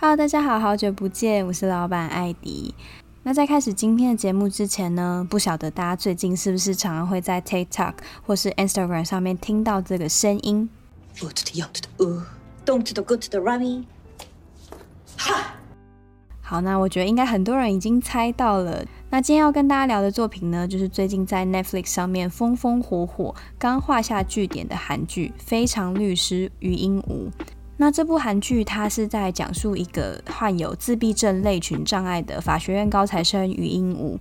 Hello，大家好，好久不见，我是老板艾迪。那在开始今天的节目之前呢，不晓得大家最近是不是常常会在 TikTok 或是 Instagram 上面听到这个声音？好，那我觉得应该很多人已经猜到了。那今天要跟大家聊的作品呢，就是最近在 Netflix 上面风风火火、刚画下句点的韩剧《非常律师禹英禑》。那这部韩剧，它是在讲述一个患有自闭症类群障碍的法学院高材生禹英武。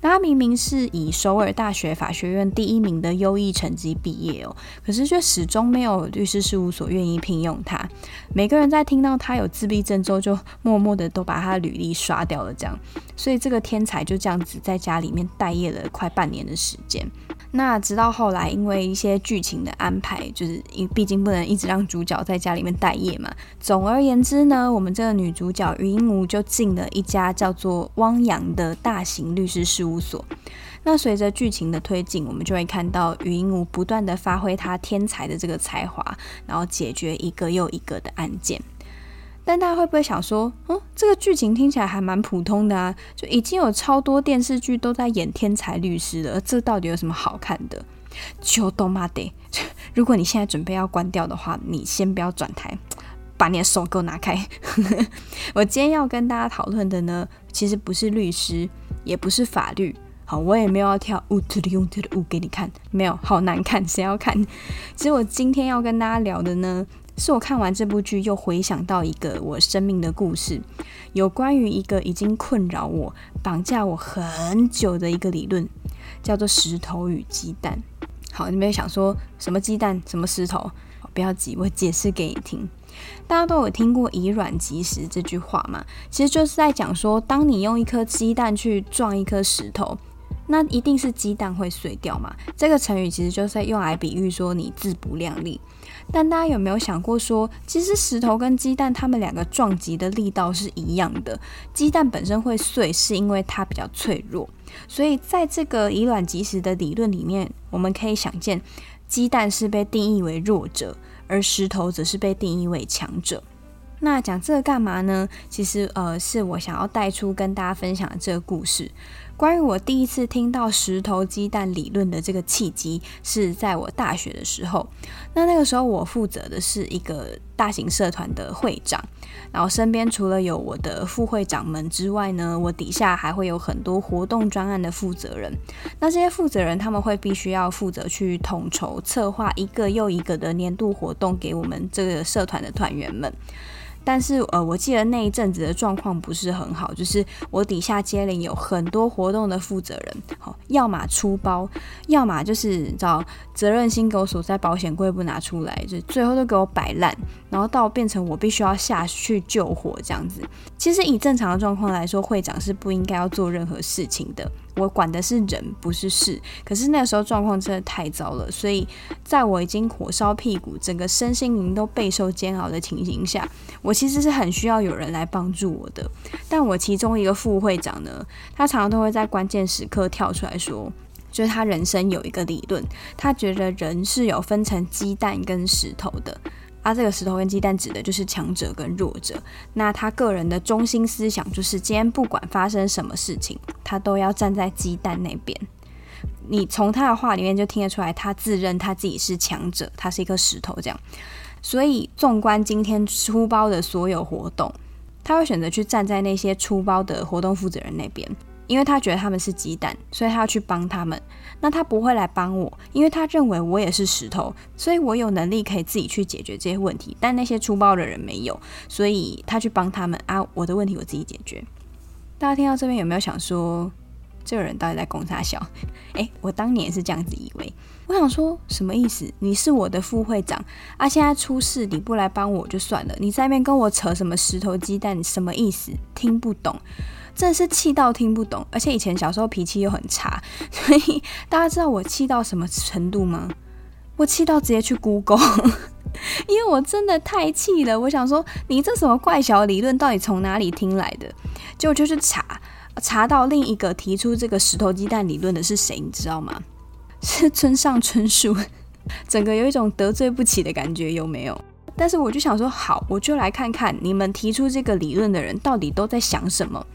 那他明明是以首尔大学法学院第一名的优异成绩毕业哦，可是却始终没有律师事务所愿意聘用他。每个人在听到他有自闭症之后，就默默的都把他履历刷掉了。这样，所以这个天才就这样子在家里面待业了快半年的时间。那直到后来，因为一些剧情的安排，就是因毕竟不能一直让主角在家里面待业嘛。总而言之呢，我们这个女主角余英武就进了一家叫做汪洋的大型律师事务所。那随着剧情的推进，我们就会看到余英武不断的发挥他天才的这个才华，然后解决一个又一个的案件。但大家会不会想说，嗯，这个剧情听起来还蛮普通的啊，就已经有超多电视剧都在演天才律师了，这到底有什么好看的？就都妈的！如果你现在准备要关掉的话，你先不要转台，把你的手给我拿开。我今天要跟大家讨论的呢，其实不是律师，也不是法律，好，我也没有要跳舞 to the 的舞给你看，没有，好难看，谁要看？其实我今天要跟大家聊的呢。是我看完这部剧，又回想到一个我生命的故事，有关于一个已经困扰我、绑架我很久的一个理论，叫做石头与鸡蛋。好，你没有想说什么鸡蛋，什么石头？不要急，我解释给你听。大家都有听过“以卵击石”这句话嘛？其实就是在讲说，当你用一颗鸡蛋去撞一颗石头，那一定是鸡蛋会碎掉嘛。这个成语其实就是在用来比喻说你自不量力。但大家有没有想过说，其实石头跟鸡蛋它们两个撞击的力道是一样的。鸡蛋本身会碎，是因为它比较脆弱。所以在这个以卵击石的理论里面，我们可以想见，鸡蛋是被定义为弱者，而石头则是被定义为强者。那讲这个干嘛呢？其实呃，是我想要带出跟大家分享的这个故事。关于我第一次听到石头鸡蛋理论的这个契机，是在我大学的时候。那那个时候，我负责的是一个大型社团的会长，然后身边除了有我的副会长们之外呢，我底下还会有很多活动专案的负责人。那这些负责人他们会必须要负责去统筹策划一个又一个的年度活动给我们这个社团的团员们。但是呃，我记得那一阵子的状况不是很好，就是我底下接领有很多活动的负责人，好，要么出包，要么就是找责任心给我锁在保险柜不拿出来，就最后都给我摆烂，然后到变成我必须要下去救火这样子。其实以正常的状况来说，会长是不应该要做任何事情的。我管的是人，不是事。可是那个时候状况真的太糟了，所以在我已经火烧屁股，整个身心灵都备受煎熬的情形下，我其实是很需要有人来帮助我的。但我其中一个副会长呢，他常常都会在关键时刻跳出来说，就是他人生有一个理论，他觉得人是有分成鸡蛋跟石头的。啊，这个石头跟鸡蛋指的就是强者跟弱者。那他个人的中心思想就是，今天不管发生什么事情，他都要站在鸡蛋那边。你从他的话里面就听得出来，他自认他自己是强者，他是一颗石头这样。所以，纵观今天出包的所有活动，他会选择去站在那些出包的活动负责人那边。因为他觉得他们是鸡蛋，所以他要去帮他们。那他不会来帮我，因为他认为我也是石头，所以我有能力可以自己去解决这些问题。但那些粗暴的人没有，所以他去帮他们啊。我的问题我自己解决。大家听到这边有没有想说，这个人到底在攻啥笑？诶，我当年也是这样子以为。我想说什么意思？你是我的副会长啊，现在出事你不来帮我就算了，你在那边跟我扯什么石头鸡蛋？什么意思？听不懂。真的是气到听不懂，而且以前小时候脾气又很差，所以大家知道我气到什么程度吗？我气到直接去 Google，因为我真的太气了。我想说，你这什么怪小理论到底从哪里听来的？结果就去查，查到另一个提出这个石头鸡蛋理论的是谁，你知道吗？是村上春树，整个有一种得罪不起的感觉，有没有？但是我就想说，好，我就来看看你们提出这个理论的人到底都在想什么。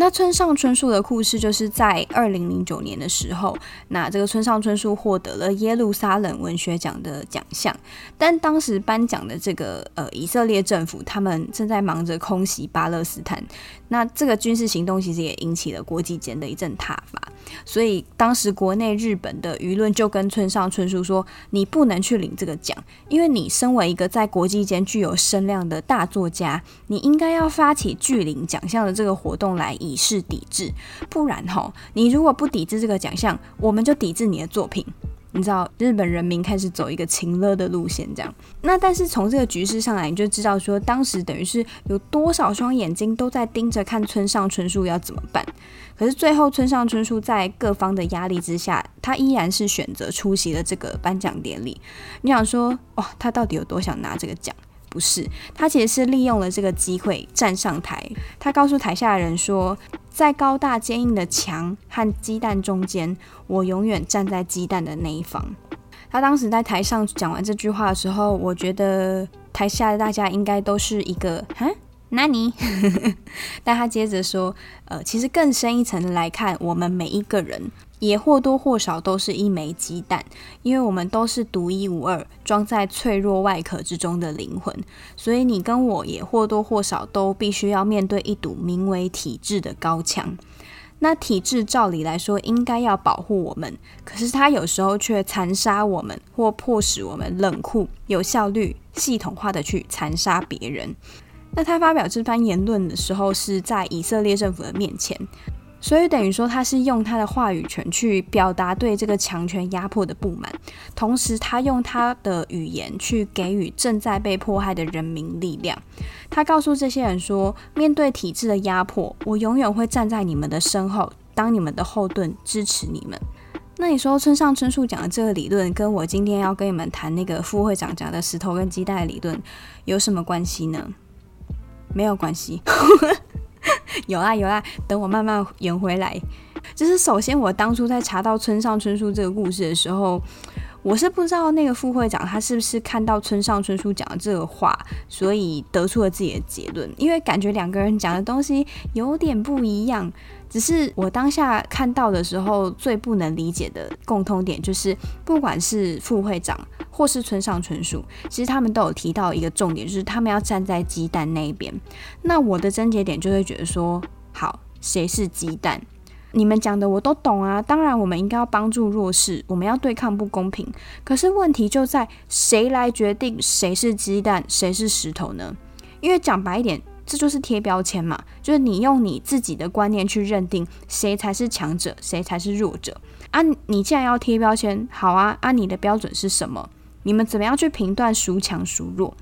那村上春树的故事就是在二零零九年的时候，那这个村上春树获得了耶路撒冷文学奖的奖项，但当时颁奖的这个呃以色列政府，他们正在忙着空袭巴勒斯坦。那这个军事行动其实也引起了国际间的一阵挞伐，所以当时国内日本的舆论就跟村上春树说：“你不能去领这个奖，因为你身为一个在国际间具有声量的大作家，你应该要发起拒领奖项的这个活动来以示抵制，不然吼，你如果不抵制这个奖项，我们就抵制你的作品。”你知道日本人民开始走一个情勒的路线，这样。那但是从这个局势上来，你就知道说，当时等于是有多少双眼睛都在盯着看村上春树要怎么办。可是最后村上春树在各方的压力之下，他依然是选择出席了这个颁奖典礼。你想说，哇，他到底有多想拿这个奖？不是，他其实是利用了这个机会站上台，他告诉台下的人说。在高大坚硬的墙和鸡蛋中间，我永远站在鸡蛋的那一方。他当时在台上讲完这句话的时候，我觉得台下的大家应该都是一个“哈，那你？” 但他接着说：“呃，其实更深一层来看，我们每一个人。”也或多或少都是一枚鸡蛋，因为我们都是独一无二、装在脆弱外壳之中的灵魂，所以你跟我也或多或少都必须要面对一堵名为体制的高墙。那体制照理来说应该要保护我们，可是它有时候却残杀我们，或迫使我们冷酷、有效率、系统化的去残杀别人。那他发表这番言论的时候，是在以色列政府的面前。所以等于说，他是用他的话语权去表达对这个强权压迫的不满，同时他用他的语言去给予正在被迫害的人民力量。他告诉这些人说，面对体制的压迫，我永远会站在你们的身后，当你们的后盾，支持你们。那你说，村上春树讲的这个理论，跟我今天要跟你们谈那个副会长讲的石头跟鸡蛋理论有什么关系呢？没有关系。有啊有啊，等我慢慢圆回来。就是首先，我当初在查到村上春树这个故事的时候，我是不知道那个副会长他是不是看到村上春树讲的这个话，所以得出了自己的结论。因为感觉两个人讲的东西有点不一样。只是我当下看到的时候，最不能理解的共通点就是，不管是副会长或是村上春树，其实他们都有提到一个重点，就是他们要站在鸡蛋那一边。那我的症结点就会觉得说，好，谁是鸡蛋？你们讲的我都懂啊。当然，我们应该要帮助弱势，我们要对抗不公平。可是问题就在谁来决定谁是鸡蛋，谁是石头呢？因为讲白一点。这就是贴标签嘛，就是你用你自己的观念去认定谁才是强者，谁才是弱者啊！你既然要贴标签，好啊，啊，你的标准是什么？你们怎么样去评断孰强孰弱？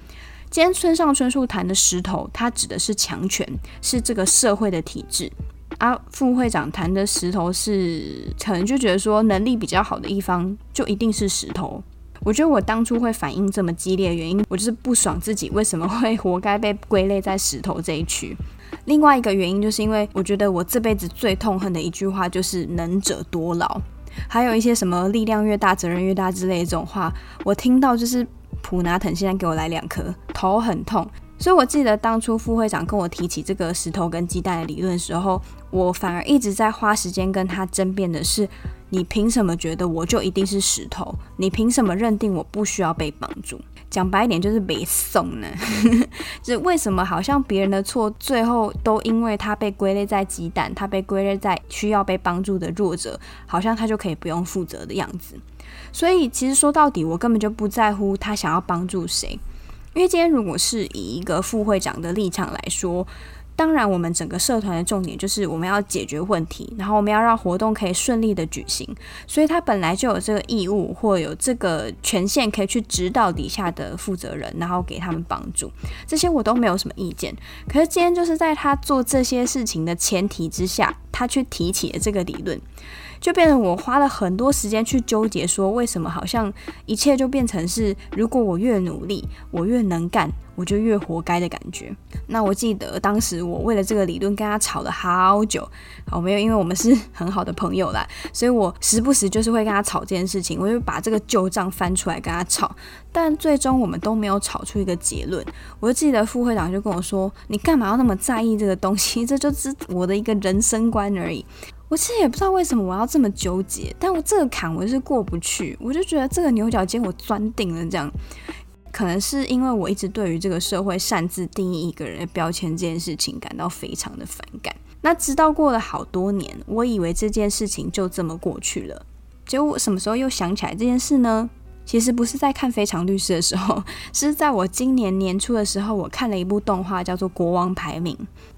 今天村上春树谈的石头，它指的是强权，是这个社会的体制啊。副会长谈的石头是，可能就觉得说能力比较好的一方就一定是石头。我觉得我当初会反应这么激烈的原因，我就是不爽自己为什么会 活该被归类在石头这一区。另外一个原因就是因为我觉得我这辈子最痛恨的一句话就是“能者多劳”，还有一些什么“力量越大，责任越大”之类这种话，我听到就是普拿藤，现在给我来两颗，头很痛。所以我记得当初副会长跟我提起这个石头跟鸡蛋的理论的时候，我反而一直在花时间跟他争辩的是：你凭什么觉得我就一定是石头？你凭什么认定我不需要被帮助？讲白一点就是没送呢。就为什么好像别人的错，最后都因为他被归类在鸡蛋，他被归类在需要被帮助的弱者，好像他就可以不用负责的样子。所以其实说到底，我根本就不在乎他想要帮助谁。因为今天如果是以一个副会长的立场来说，当然我们整个社团的重点就是我们要解决问题，然后我们要让活动可以顺利的举行，所以他本来就有这个义务或有这个权限可以去指导底下的负责人，然后给他们帮助，这些我都没有什么意见。可是今天就是在他做这些事情的前提之下，他去提起了这个理论。就变成我花了很多时间去纠结，说为什么好像一切就变成是，如果我越努力，我越能干，我就越活该的感觉。那我记得当时我为了这个理论跟他吵了好久，好没有，因为我们是 很好的朋友啦，所以我时不时就是会跟他吵这件事情，我就把这个旧账翻出来跟他吵，但最终我们都没有吵出一个结论。我就记得副会长就跟我说：“你干嘛要那么在意这个东西？这就是我的一个人生观而已。”我其实也不知道为什么我要这么纠结，但我这个坎我是过不去，我就觉得这个牛角尖我钻定了，这样可能是因为我一直对于这个社会擅自定义一个人的标签这件事情感到非常的反感。那直到过了好多年，我以为这件事情就这么过去了，结果我什么时候又想起来这件事呢？其实不是在看《非常律师》的时候，是在我今年年初的时候，我看了一部动画叫做《国王排名》。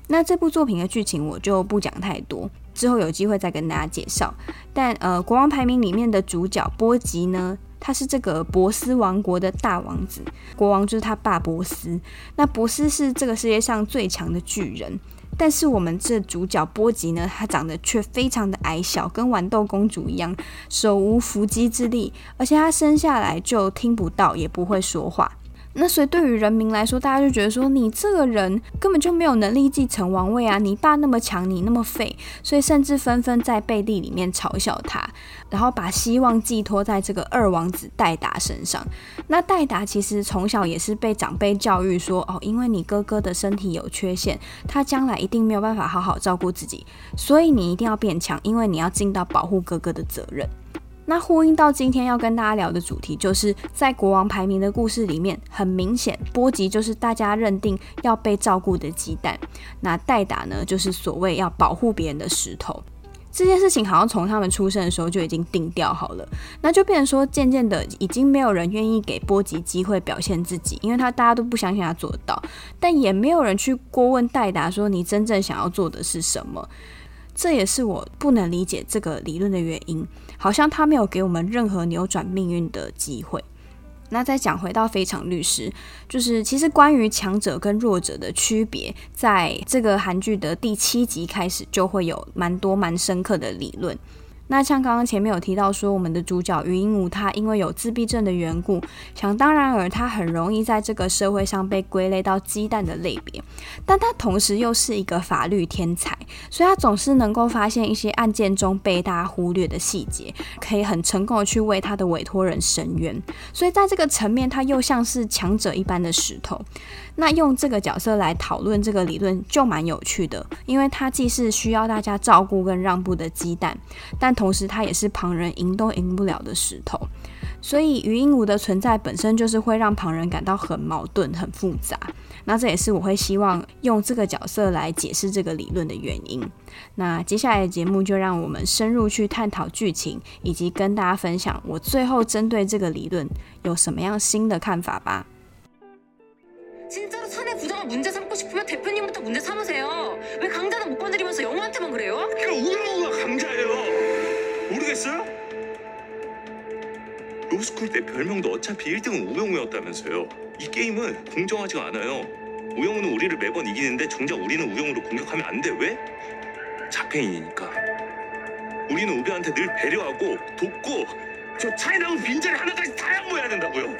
那这部作品的剧情我就不讲太多。之后有机会再跟大家介绍，但呃，国王排名里面的主角波吉呢，他是这个波斯王国的大王子，国王就是他爸波斯。那波斯是这个世界上最强的巨人，但是我们这主角波吉呢，他长得却非常的矮小，跟豌豆公主一样，手无缚鸡之力，而且他生下来就听不到，也不会说话。那所以对于人民来说，大家就觉得说你这个人根本就没有能力继承王位啊！你爸那么强，你那么废，所以甚至纷纷在背地里面嘲笑他，然后把希望寄托在这个二王子戴达身上。那戴达其实从小也是被长辈教育说，哦，因为你哥哥的身体有缺陷，他将来一定没有办法好好照顾自己，所以你一定要变强，因为你要尽到保护哥哥的责任。那呼应到今天要跟大家聊的主题，就是在国王排名的故事里面，很明显波吉就是大家认定要被照顾的鸡蛋，那戴达呢，就是所谓要保护别人的石头。这件事情好像从他们出生的时候就已经定调好了，那就变成说，渐渐的已经没有人愿意给波吉机会表现自己，因为他大家都不相信他做得到，但也没有人去过问戴达说，你真正想要做的是什么。这也是我不能理解这个理论的原因，好像他没有给我们任何扭转命运的机会。那再讲回到非常律师，就是其实关于强者跟弱者的区别，在这个韩剧的第七集开始就会有蛮多蛮深刻的理论。那像刚刚前面有提到说，我们的主角于英禑他因为有自闭症的缘故，想当然尔他很容易在这个社会上被归类到鸡蛋的类别，但他同时又是一个法律天才，所以他总是能够发现一些案件中被大家忽略的细节，可以很成功的去为他的委托人伸冤，所以在这个层面他又像是强者一般的石头。那用这个角色来讨论这个理论就蛮有趣的，因为它既是需要大家照顾跟让步的鸡蛋，但同时它也是旁人赢都赢不了的石头。所以禹英禑的存在本身就是会让旁人感到很矛盾、很复杂。那这也是我会希望用这个角色来解释这个理论的原因。那接下来的节目就让我们深入去探讨剧情，以及跟大家分享我最后针对这个理论有什么样新的看法吧。 문제 삼고 싶으면 대표님부터 문제 삼으세요. 왜 강자는 못 건드리면서 영호한테만 그래요? 그러니까 우영우가 강자예요. 모르겠어요? 로스쿨 때 별명도 어차피 1등은 우영우였다면서요. 이 게임은 공정하지가 않아요. 우영우는 우리를 매번 이기는데 정작 우리는 우영우를 공격하면 안 돼. 왜? 자폐인이니까. 우리는 우배한테 늘 배려하고 돕고 저 차에 나온 빈자리 하나까지 다 양보해야 된다고요.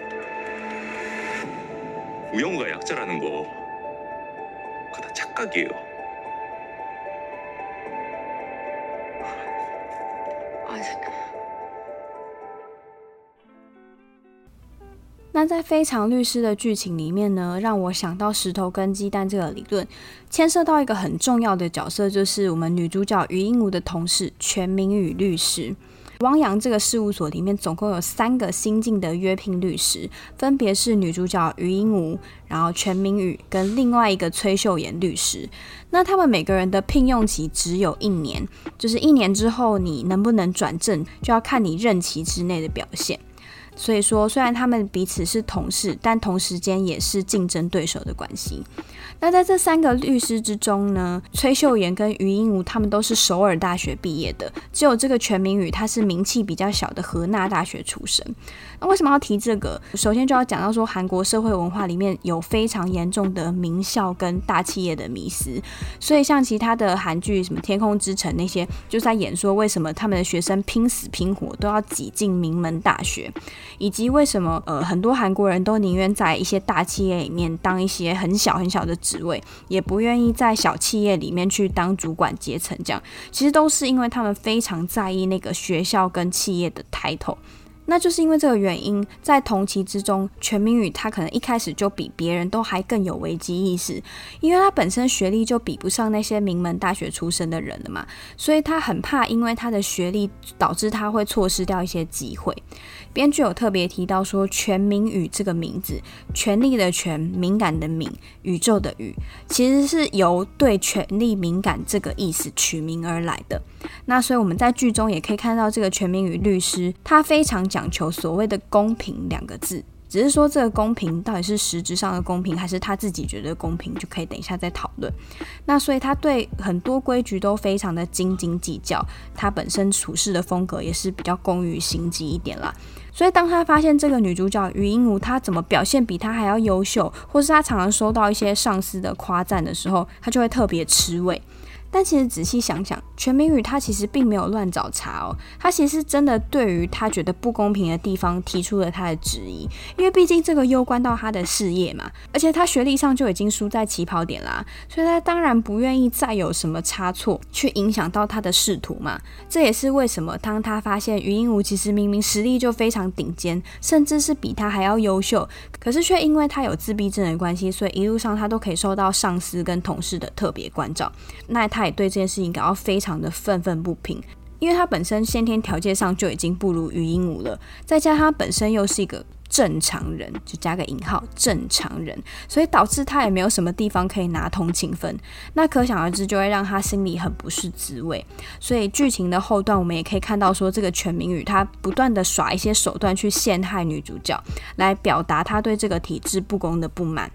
우영우가 약자라는 거 그거 다 착각이에요. 아, 那在《非常律师》的剧情里面呢，让我想到石头跟鸡蛋这个理论，牵涉到一个很重要的角色，就是我们女主角禹英禑的同事全民宇律师。 汪洋这个事务所里面总共有三个新进的约聘律师，分别是女主角余英禑，然后全民宇跟另外一个崔秀妍律师。那他们每个人的聘用期只有一年，就是一年之后你能不能转正，就要看你任期之内的表现。所以说，虽然他们彼此是同事，但同时间也是竞争对手的关系。那在这三个律师之中呢，崔秀妍跟于英武他们都是首尔大学毕业的，只有这个全民宇他是名气比较小的河纳大学出身。那为什么要提这个？首先就要讲到说，韩国社会文化里面有非常严重的名校跟大企业的迷思，所以像其他的韩剧什么《天空之城》那些，就在演说为什么他们的学生拼死拼活都要挤进名门大学，以及为什么呃很多韩国人都宁愿在一些大企业里面当一些很小很小的。职位也不愿意在小企业里面去当主管阶层，这样其实都是因为他们非常在意那个学校跟企业的 title。那就是因为这个原因，在同期之中，全民宇他可能一开始就比别人都还更有危机意识，因为他本身学历就比不上那些名门大学出身的人了嘛，所以他很怕因为他的学历导致他会错失掉一些机会。编剧有特别提到说，全民宇这个名字，权力的权，敏感的敏，宇宙的宇，其实是由对权力敏感这个意思取名而来的。那所以我们在剧中也可以看到，这个全民宇律师，他非常讲求所谓的公平两个字。只是说这个公平到底是实质上的公平，还是他自己觉得公平，就可以等一下再讨论。那所以他对很多规矩都非常的斤斤计较，他本身处事的风格也是比较攻于心计一点啦。所以当他发现这个女主角于英武她怎么表现比他还要优秀，或是她常常收到一些上司的夸赞的时候，他就会特别吃味。但其实仔细想想，全明宇他其实并没有乱找茬哦，他其实真的对于他觉得不公平的地方提出了他的质疑，因为毕竟这个攸关到他的事业嘛，而且他学历上就已经输在起跑点啦，所以他当然不愿意再有什么差错去影响到他的仕途嘛。这也是为什么当他发现禹英武其实明明实力就非常顶尖，甚至是比他还要优秀，可是却因为他有自闭症的关系，所以一路上他都可以受到上司跟同事的特别关照。那他。他也对这件事情感到非常的愤愤不平，因为他本身先天条件上就已经不如禹英禑了，再加上他本身又是一个正常人，就加个引号正常人，所以导致他也没有什么地方可以拿同情分，那可想而知就会让他心里很不是滋味。所以剧情的后段我们也可以看到说，这个全民宇他不断的耍一些手段去陷害女主角，来表达他对这个体制不公的不满。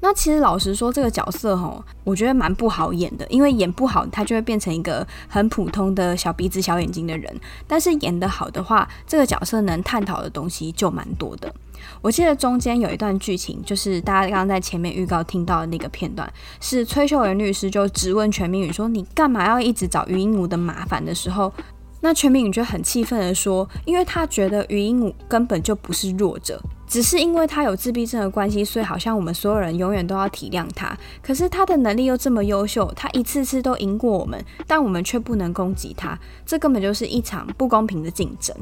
那其实老实说，这个角色吼，我觉得蛮不好演的，因为演不好，他就会变成一个很普通的小鼻子小眼睛的人。但是演得好的话，这个角色能探讨的东西就蛮多的。我记得中间有一段剧情，就是大家刚刚在前面预告听到的那个片段，是崔秀妍律师就质问全明宇说：“你干嘛要一直找余英武的麻烦的时候？”那全明宇就很气愤地说：“因为他觉得余英武根本就不是弱者。”只是因为他有自闭症的关系，所以好像我们所有人永远都要体谅他。可是他的能力又这么优秀，他一次次都赢过我们，但我们却不能攻击他，这根本就是一场不公平的竞争。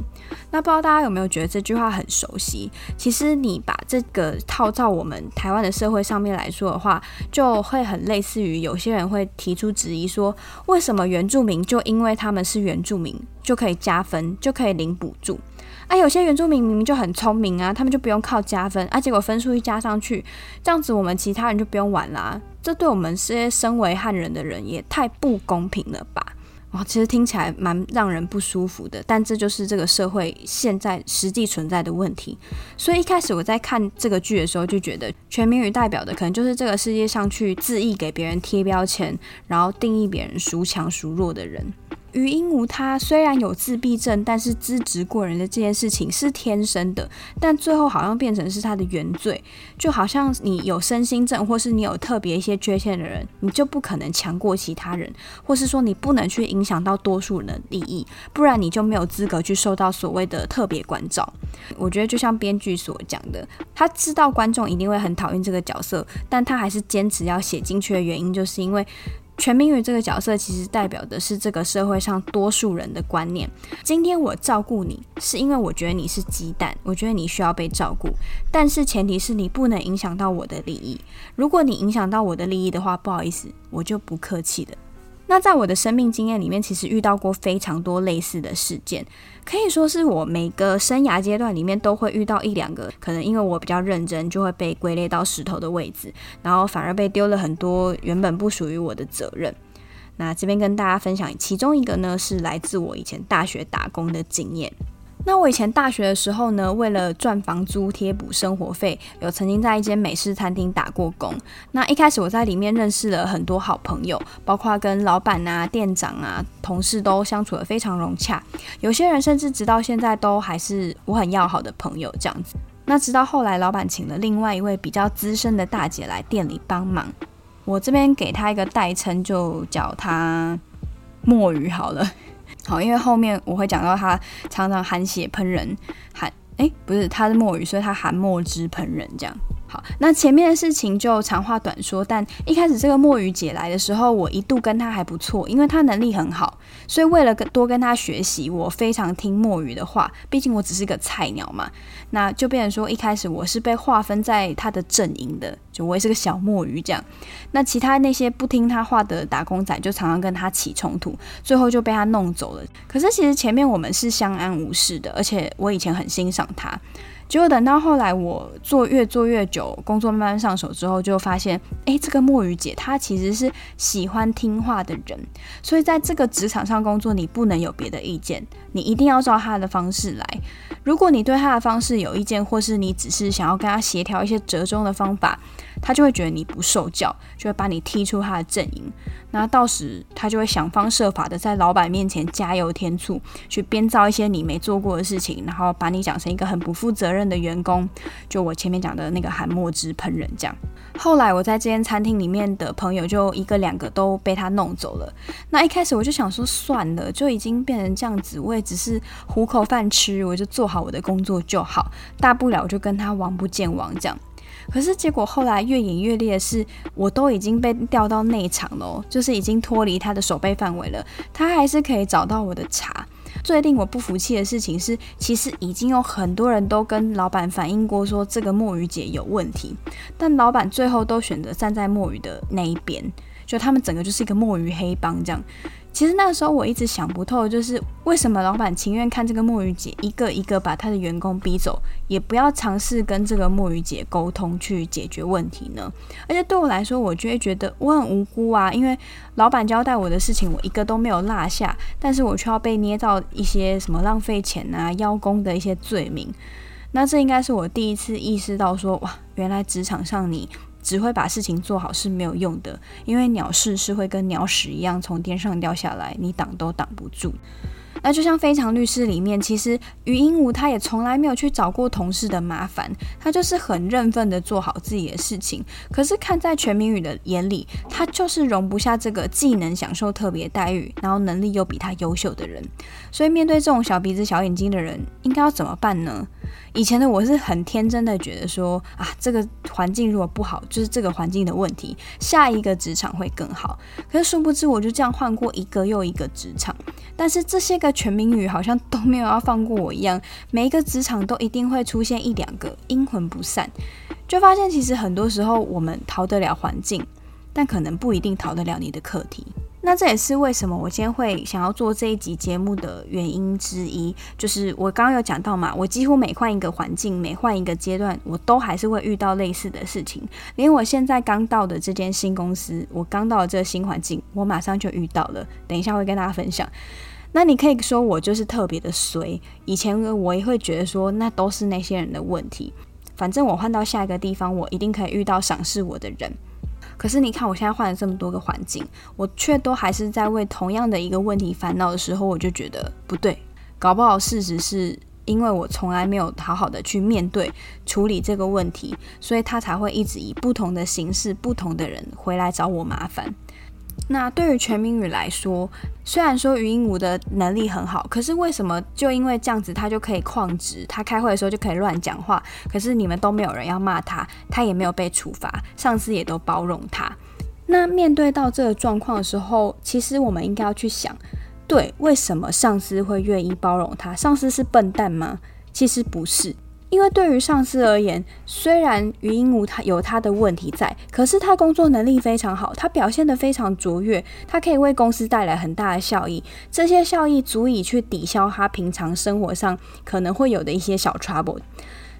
那不知道大家有没有觉得这句话很熟悉？其实你把这个套到我们台湾的社会上面来说的话，就会很类似于有些人会提出质疑说，为什么原住民就因为他们是原住民就可以加分，就可以领补助？啊，有些原住民明明就很聪明啊，他们就不用靠加分啊，结果分数一加上去，这样子我们其他人就不用玩啦。这对我们这些身为汉人的人也太不公平了吧？哇，其实听起来蛮让人不舒服的，但这就是这个社会现在实际存在的问题。所以一开始我在看这个剧的时候，就觉得全民语代表的可能就是这个世界上去恣意给别人贴标签，然后定义别人孰强孰弱的人。禹英禑他虽然有自闭症，但是资质过人的这件事情是天生的，但最后好像变成是他的原罪，就好像你有身心症，或是你有特别一些缺陷的人，你就不可能强过其他人，或是说你不能去影响到多数人的利益，不然你就没有资格去受到所谓的特别关照。我觉得就像编剧所讲的，他知道观众一定会很讨厌这个角色，但他还是坚持要写进去的原因，就是因为。全民语这个角色其实代表的是这个社会上多数人的观念。今天我照顾你，是因为我觉得你是鸡蛋，我觉得你需要被照顾。但是前提是你不能影响到我的利益。如果你影响到我的利益的话，不好意思，我就不客气了。那在我的生命经验里面，其实遇到过非常多类似的事件，可以说是我每个生涯阶段里面都会遇到一两个，可能因为我比较认真，就会被归类到石头的位置，然后反而被丢了很多原本不属于我的责任。那这边跟大家分享，其中一个呢，是来自我以前大学打工的经验。那我以前大学的时候呢，为了赚房租贴补生活费，有曾经在一间美式餐厅打过工。那一开始我在里面认识了很多好朋友，包括跟老板啊、店长啊、同事都相处得非常融洽。有些人甚至直到现在都还是我很要好的朋友这样子。那直到后来，老板请了另外一位比较资深的大姐来店里帮忙，我这边给她一个代称，就叫她墨鱼好了。好，因为后面我会讲到他常常含血喷人，含诶，不是他是墨鱼，所以他含墨汁喷人这样。那前面的事情就长话短说。但一开始这个墨鱼姐来的时候，我一度跟她还不错，因为她能力很好，所以为了跟多跟她学习，我非常听墨鱼的话。毕竟我只是个菜鸟嘛，那就变成说一开始我是被划分在她的阵营的，就我也是个小墨鱼这样。那其他那些不听她话的打工仔，就常常跟她起冲突，最后就被她弄走了。可是其实前面我们是相安无事的，而且我以前很欣赏她。结果等到后来，我做越做越久，工作慢慢上手之后，就发现，诶，这个墨鱼姐她其实是喜欢听话的人，所以在这个职场上工作，你不能有别的意见，你一定要照她的方式来。如果你对她的方式有意见，或是你只是想要跟她协调一些折中的方法，他就会觉得你不受教，就会把你踢出他的阵营。那到时他就会想方设法的在老板面前加油添醋，去编造一些你没做过的事情，然后把你讲成一个很不负责任的员工。就我前面讲的那个韩墨汁喷人这样。后来我在这间餐厅里面的朋友就一个两个都被他弄走了。那一开始我就想说算了，就已经变成这样子，我也只是糊口饭吃，我就做好我的工作就好，大不了就跟他王不见王这样。可是结果后来越演越烈是，我都已经被调到内场了，就是已经脱离他的守备范围了，他还是可以找到我的茶。最令我不服气的事情是，其实已经有很多人都跟老板反映过，说这个墨鱼姐有问题，但老板最后都选择站在墨鱼的那一边，就他们整个就是一个墨鱼黑帮这样。其实那个时候我一直想不透，就是为什么老板情愿看这个墨鱼姐一个一个把他的员工逼走，也不要尝试跟这个墨鱼姐沟通去解决问题呢？而且对我来说，我就会觉得我很无辜啊，因为老板交代我的事情，我一个都没有落下，但是我却要被捏造一些什么浪费钱啊、邀功的一些罪名。那这应该是我第一次意识到说，哇，原来职场上你。只会把事情做好是没有用的，因为鸟事是会跟鸟屎一样从天上掉下来，你挡都挡不住。那就像《非常律师》里面，其实于英禑他也从来没有去找过同事的麻烦，他就是很认份的做好自己的事情。可是看在全民宇的眼里，他就是容不下这个既能享受特别待遇，然后能力又比他优秀的人。所以面对这种小鼻子小眼睛的人，应该要怎么办呢？以前的我是很天真的觉得说啊，这个环境如果不好，就是这个环境的问题，下一个职场会更好。可是殊不知，我就这样换过一个又一个职场，但是这些个全民语好像都没有要放过我一样，每一个职场都一定会出现一两个阴魂不散，就发现其实很多时候我们逃得了环境，但可能不一定逃得了你的课题。那这也是为什么我今天会想要做这一集节目的原因之一，就是我刚刚有讲到嘛，我几乎每换一个环境，每换一个阶段，我都还是会遇到类似的事情。连我现在刚到的这间新公司，我刚到的这个新环境，我马上就遇到了。等一下会跟大家分享。那你可以说我就是特别的衰，以前我也会觉得说那都是那些人的问题，反正我换到下一个地方，我一定可以遇到赏识我的人。可是你看，我现在换了这么多个环境，我却都还是在为同样的一个问题烦恼的时候，我就觉得不对。搞不好事实是因为我从来没有好好的去面对处理这个问题，所以他才会一直以不同的形式、不同的人回来找我麻烦。那对于全民宇来说，虽然说禹英禑的能力很好，可是为什么就因为这样子，他就可以旷职？他开会的时候就可以乱讲话，可是你们都没有人要骂他，他也没有被处罚，上司也都包容他。那面对到这个状况的时候，其实我们应该要去想，对，为什么上司会愿意包容他？上司是笨蛋吗？其实不是。因为对于上司而言，虽然于英禑他有他的问题在，可是他工作能力非常好，他表现得非常卓越，他可以为公司带来很大的效益，这些效益足以去抵消他平常生活上可能会有的一些小 trouble。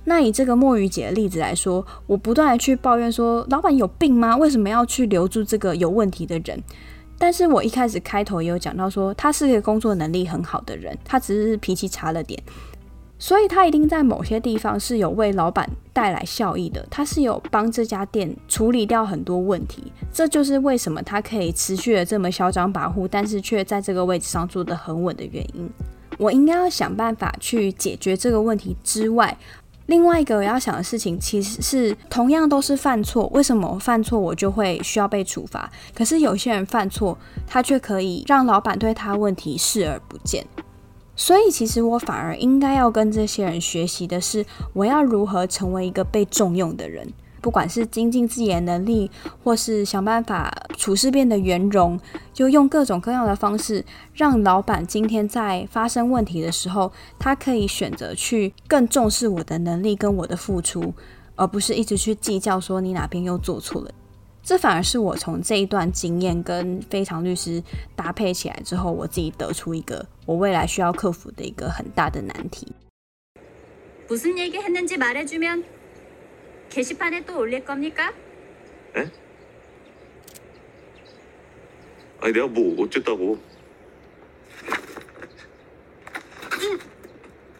那以这个墨鱼姐的例子来说，我不断地去抱怨说，老板有病吗？为什么要去留住这个有问题的人？但是我一开始开头也有讲到说，他是一个工作能力很好的人，他只是脾气差了点。所以他一定在某些地方是有为老板带来效益的，他是有帮这家店处理掉很多问题，这就是为什么他可以持续的这么嚣张跋扈，但是却在这个位置上坐得很稳的原因。我应该要想办法去解决这个问题之外，另外一个我要想的事情，其实是同样都是犯错，为什么我犯错我就会需要被处罚？可是有些人犯错，他却可以让老板对他问题视而不见。所以，其实我反而应该要跟这些人学习的是，我要如何成为一个被重用的人。不管是精进自己的能力，或是想办法处事变得圆融，就用各种各样的方式，让老板今天在发生问题的时候，他可以选择去更重视我的能力跟我的付出，而不是一直去计较说你哪边又做错了。这反而是我从这一段经验跟非常律师搭配起来之后，我自己得出一个 我未来需要克服的一个很大的难题。무슨얘기했는지말해주면게시판에또올릴겁니까 에? 아니 내가 뭐 어쨌다고?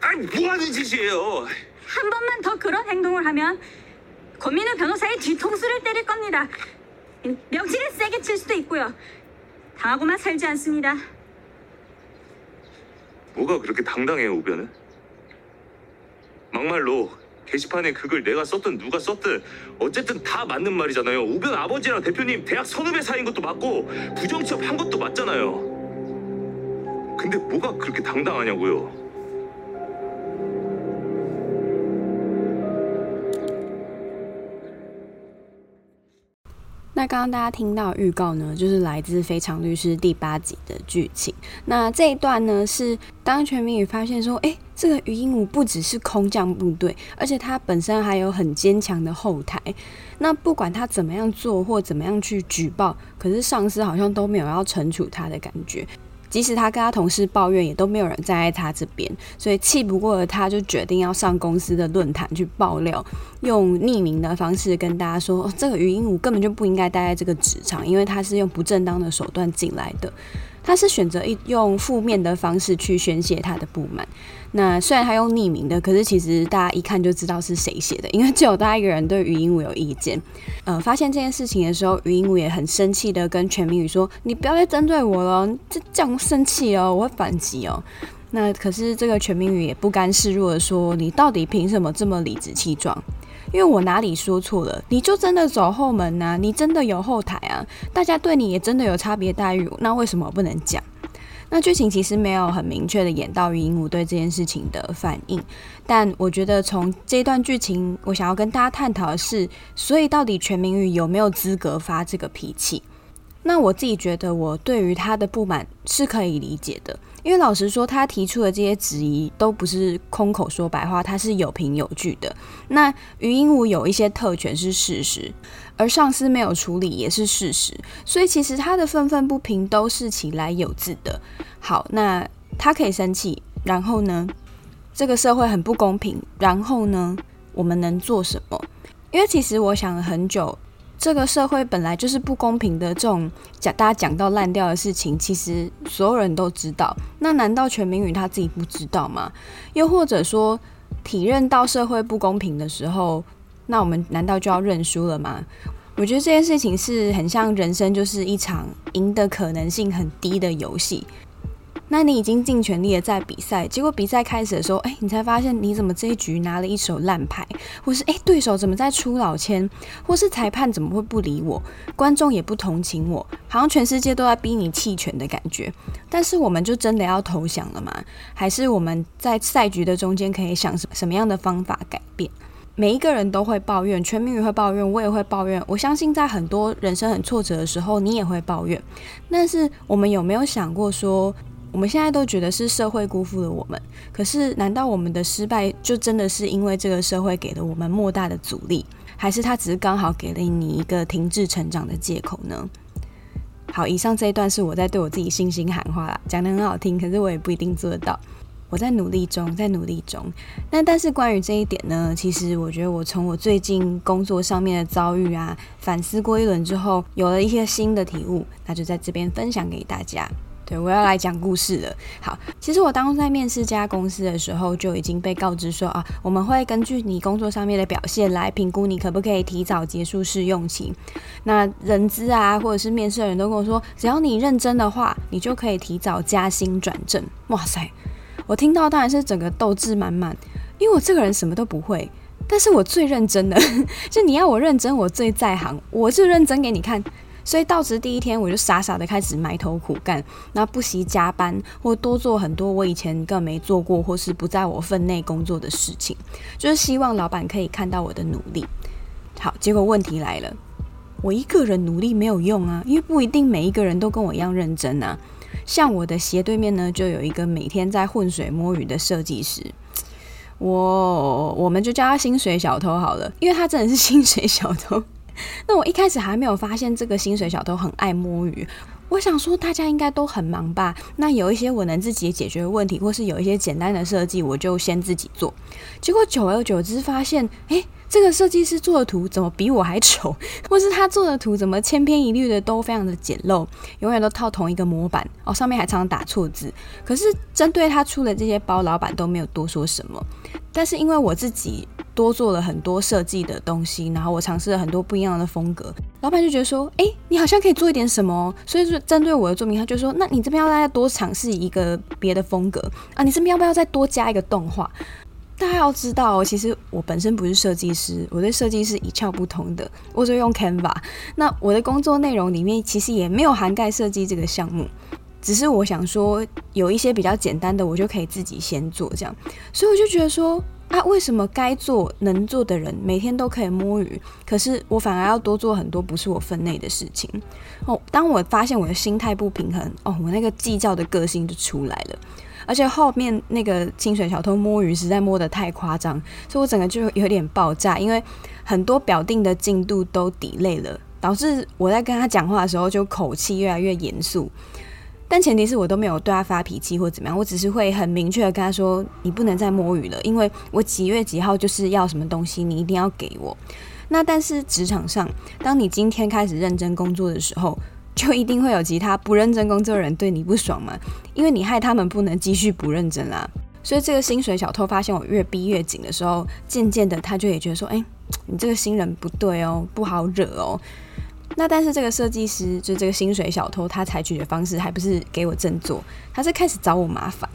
아니 뭐 하는 짓이에요? 한 번만 더 그런 행동을 하면 권민우 변호사의 뒤통수를 때릴 겁니다. 명치를 세게 칠 수도 있고요. 당하고만 살지 않습니다. 뭐가 그렇게 당당해요, 우변은? 막말로 게시판에 그걸 내가 썼든 누가 썼든 어쨌든 다 맞는 말이잖아요. 우변 아버지랑 대표님 대학 선후배 사이인 것도 맞고 부정취업 한 것도 맞잖아요. 근데 뭐가 그렇게 당당하냐고요. 那刚刚大家听到预告呢，就是来自《非常律师》第八集的剧情。那这一段呢，是当全民宇发现说，诶，这个余英禑不只是空降部队，而且他本身还有很坚强的后台。那不管他怎么样做或怎么样去举报，可是上司好像都没有要惩处他的感觉。即使他跟他同事抱怨，也都没有人站在他这边，所以气不过的他，就决定要上公司的论坛去爆料，用匿名的方式跟大家说，这个禹英武根本就不应该待在这个职场，因为他是用不正当的手段进来的。他是选择一用负面的方式去宣泄他的不满。那虽然他用匿名的，可是其实大家一看就知道是谁写的，因为只有他一个人对禹英禑有意见。呃，发现这件事情的时候，禹英禑也很生气的跟全民宇说：“你不要再针对我了，这这样生气哦，我会反击哦。”那可是这个全民宇也不甘示弱的说：“你到底凭什么这么理直气壮？”因为我哪里说错了？你就真的走后门呐、你真的有后台啊？大家对你也真的有差别待遇？那为什么不能讲？那剧情其实没有很明确的演到于鹦鹉对这件事情的反应，但我觉得从这段剧情，我想要跟大家探讨的是，所以到底全民宇有没有资格发这个脾气？那我自己觉得，我对于他的不满是可以理解的。因为老实说，他提出的这些质疑都不是空口说白话，他是有凭有据的。那禹英禑有一些特权是事实，而上司没有处理也是事实，所以其实他的愤愤不平都是起来有自的。好，那他可以生气，然后呢，这个社会很不公平，然后呢，我们能做什么？因为其实我想了很久。这个社会本来就是不公平的，这种讲大家讲到烂掉的事情，其实所有人都知道。那难道全民宇他自己不知道吗？又或者说，体认到社会不公平的时候，那我们难道就要认输了吗？我觉得这件事情是很像人生，就是一场赢的可能性很低的游戏。那你已经尽全力的在比赛，结果比赛开始的时候，哎，你才发现你怎么这一局拿了一手烂牌，或是哎，对手怎么在出老千，或是裁判怎么会不理我，观众也不同情我，好像全世界都在逼你弃权的感觉。但是我们就真的要投降了吗？还是我们在赛局的中间可以想什什么样的方法改变？每一个人都会抱怨，全民也会抱怨，我也会抱怨。我相信在很多人生很挫折的时候，你也会抱怨。但是我们有没有想过说，我们现在都觉得是社会辜负了我们，可是难道我们的失败就真的是因为这个社会给了我们莫大的阻力，还是他只是刚好给了你一个停滞成长的借口呢？好，以上这一段是我在对我自己信心喊话啦，讲得很好听，可是我也不一定做得到。我在努力中，在努力中。那但是关于这一点呢，其实我觉得我从我最近工作上面的遭遇啊，反思过一轮之后，有了一些新的体悟，那就在这边分享给大家。对，我要来讲故事了。好，其实我当初在面试这家公司的时候，就已经被告知说啊，我们会根据你工作上面的表现来评估你可不可以提早结束试用期。那人资啊，或者是面试的人都跟我说，只要你认真的话，你就可以提早加薪转正。哇塞！我听到当然是整个斗志满满，因为我这个人什么都不会，但是我最认真的，就你要我认真，我最在行，我就认真给你看。所以到职第一天，我就傻傻的开始埋头苦干，那不惜加班或多做很多我以前根本没做过或是不在我分内工作的事情，就是希望老板可以看到我的努力。好，结果问题来了，我一个人努力没有用啊，因为不一定每一个人都跟我一样认真啊。像我的斜对面呢，就有一个每天在浑水摸鱼的设计师，我我们就叫他薪水小偷好了，因为他真的是薪水小偷。那我一开始还没有发现这个薪水小偷很爱摸鱼，我想说大家应该都很忙吧，那有一些我能自己解决的问题，或是有一些简单的设计，我就先自己做。结果久而久之发现，诶。这个设计师做的图怎么比我还丑？或是他做的图怎么千篇一律的都非常的简陋，永远都套同一个模板哦，上面还常常打错字。可是针对他出的这些包，老板都没有多说什么。但是因为我自己多做了很多设计的东西，然后我尝试了很多不一样的风格，老板就觉得说，哎，你好像可以做一点什么。所以说针对我的作品，他就说，那你这边要再多尝试一个别的风格啊？你这边要不要再多加一个动画？大家要知道，其实我本身不是设计师，我对设计是一窍不通的。我就用 Canva，那我的工作内容里面其实也没有涵盖设计这个项目，只是我想说有一些比较简单的，我就可以自己先做这样。所以我就觉得说啊，为什么该做能做的人每天都可以摸鱼，可是我反而要多做很多不是我分内的事情？哦，当我发现我的心态不平衡，哦，我那个计较的个性就出来了。而且后面那个清水小偷摸鱼实在摸得太夸张，所以我整个就有点爆炸，因为很多表定的进度都 delay 了，导致我在跟他讲话的时候就口气越来越严肃。但前提是我都没有对他发脾气或怎么样，我只是会很明确的跟他说：“你不能再摸鱼了，因为我几月几号就是要什么东西，你一定要给我。”那但是职场上，当你今天开始认真工作的时候，就一定会有其他不认真工作的人对你不爽嘛？因为你害他们不能继续不认真啦。所以这个薪水小偷发现我越逼越紧的时候，渐渐的他就也觉得说：“哎，你这个新人不对哦，不好惹哦。”那但是这个设计师就这个薪水小偷，他采取的方式还不是给我振作，他是开始找我麻烦。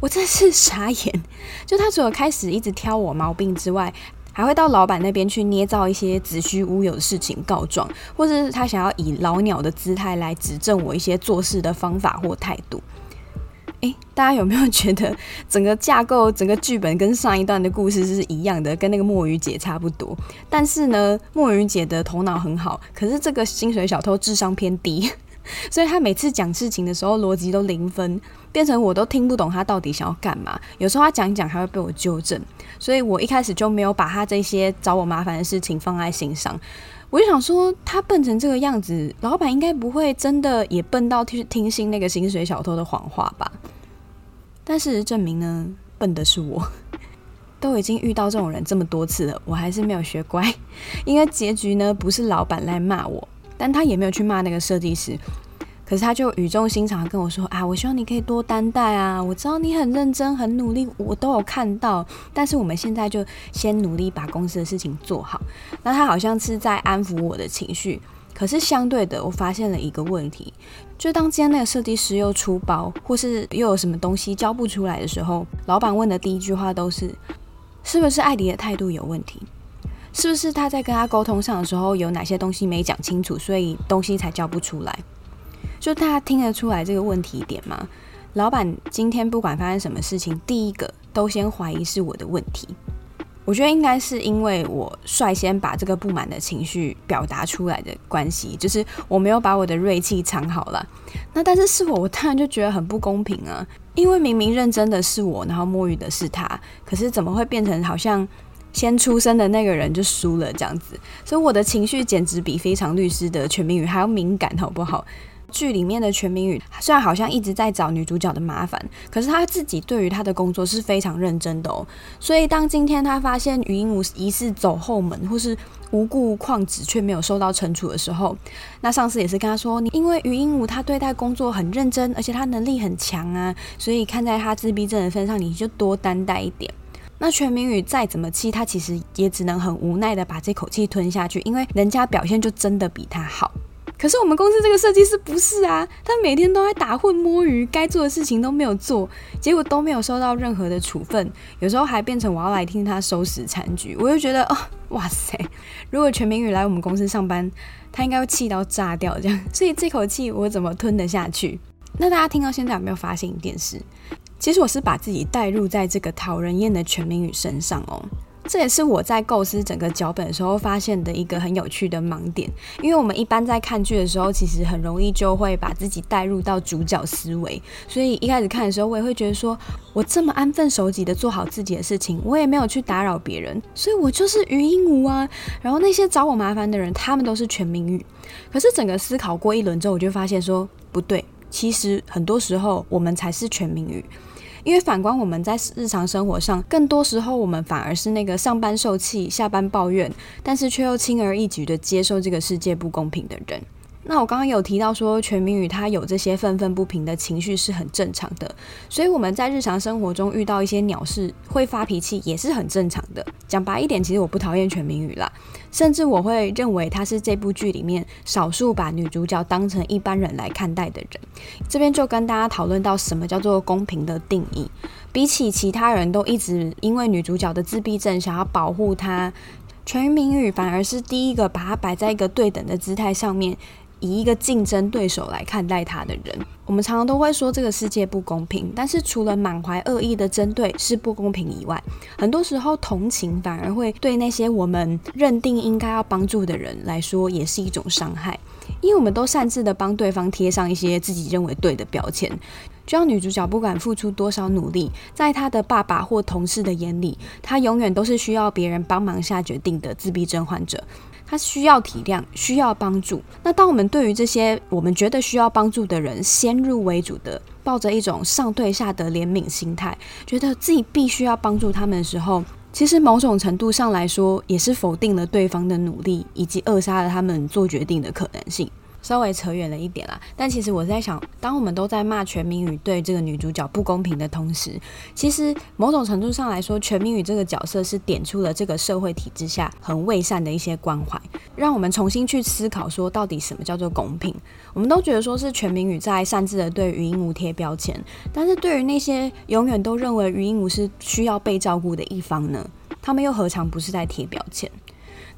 我真是傻眼，就他除了开始一直挑我毛病之外，还会到老板那边去捏造一些子虚乌有的事情告状，或者是他想要以老鸟的姿态来指正我一些做事的方法或态度。诶，大家有没有觉得整个架构、整个剧本跟上一段的故事是一样的，跟那个墨鱼姐差不多？但是呢，墨鱼姐的头脑很好，可是这个薪水小偷智商偏低。所以他每次讲事情的时候逻辑都零分，变成我都听不懂他到底想要干嘛。有时候他讲讲还会被我纠正，所以我一开始就没有把他这些找我麻烦的事情放在心上。我就想说，他笨成这个样子，老板应该不会真的也笨到去听信那个薪水小偷的谎话吧？但事实证明呢，笨的是我。都已经遇到这种人这么多次了，我还是没有学乖。因为结局呢，不是老板来骂我。但他也没有去骂那个设计师，可是他就语重心长的跟我说：“啊，我希望你可以多担待啊，我知道你很认真、很努力，我都有看到。但是我们现在就先努力把公司的事情做好。”那他好像是在安抚我的情绪，可是相对的，我发现了一个问题，就当今天那个设计师又出包，或是又有什么东西交不出来的时候，老板问的第一句话都是：“是不是艾迪的态度有问题？”是不是他在跟他沟通上的时候有哪些东西没讲清楚，所以东西才交不出来？就大家听得出来这个问题点吗？老板今天不管发生什么事情，第一个都先怀疑是我的问题。我觉得应该是因为我率先把这个不满的情绪表达出来的关系，就是我没有把我的锐气藏好了。那但是是我，我当然就觉得很不公平啊，因为明明认真的是我，然后摸鱼的是他，可是怎么会变成好像先出生的那个人就输了这样子？所以我的情绪简直比非常律师的全民语还要敏感，好不好？剧里面的全民宇虽然好像一直在找女主角的麻烦，可是他自己对于他的工作是非常认真的哦。所以当今天他发现禹英武疑似走后门或是无故旷职却没有受到惩处的时候，那上司也是跟他说：“你因为禹英武他对待工作很认真，而且他能力很强啊，所以看在他自闭症的份上，你就多担待一点。”那全民宇再怎么气，他其实也只能很无奈的把这口气吞下去，因为人家表现就真的比他好。可是我们公司这个设计师不是啊，他每天都在打混摸鱼，该做的事情都没有做，结果都没有受到任何的处分，有时候还变成我要来听他收拾残局，我就觉得哦，哇塞，如果全明宇来我们公司上班，他应该会气到炸掉这样，所以这口气我怎么吞得下去？那大家听到现在有没有发现一件事？其实我是把自己带入在这个讨人厌的全明宇身上哦。这也是我在构思整个脚本的时候发现的一个很有趣的盲点，因为我们一般在看剧的时候，其实很容易就会把自己带入到主角思维，所以一开始看的时候，我也会觉得说，我这么安分守己的做好自己的事情，我也没有去打扰别人，所以我就是禹英禑啊。然后那些找我麻烦的人，他们都是全民语。可是整个思考过一轮之后，我就发现说，不对，其实很多时候我们才是全民语。因为反观我们在日常生活上，更多时候我们反而是那个上班受气、下班抱怨，但是却又轻而易举的接受这个世界不公平的人。那我刚刚有提到说，全民宇他有这些愤愤不平的情绪是很正常的，所以我们在日常生活中遇到一些鸟事会发脾气也是很正常的。讲白一点，其实我不讨厌全民宇啦，甚至我会认为他是这部剧里面少数把女主角当成一般人来看待的人。这边就跟大家讨论到什么叫做公平的定义。比起其他人都一直因为女主角的自闭症想要保护她，全民宇反而是第一个把她摆在一个对等的姿态上面。以一个竞争对手来看待他的人，我们常常都会说这个世界不公平。但是除了满怀恶意的针对是不公平以外，很多时候同情反而会对那些我们认定应该要帮助的人来说也是一种伤害，因为我们都擅自的帮对方贴上一些自己认为对的标签。就像女主角不管付出多少努力，在她的爸爸或同事的眼里，她永远都是需要别人帮忙下决定的自闭症患者。他需要体谅，需要帮助。那当我们对于这些我们觉得需要帮助的人，先入为主的抱着一种上对下的怜悯心态，觉得自己必须要帮助他们的时候，其实某种程度上来说，也是否定了对方的努力，以及扼杀了他们做决定的可能性。稍微扯远了一点啦，但其实我在想，当我们都在骂全民宇对这个女主角不公平的同时，其实某种程度上来说，全民宇这个角色是点出了这个社会体制下很伪善的一些关怀，让我们重新去思考说，到底什么叫做公平？我们都觉得说是全民宇在擅自的对禹英禑贴标签，但是对于那些永远都认为禹英禑是需要被照顾的一方呢，他们又何尝不是在贴标签？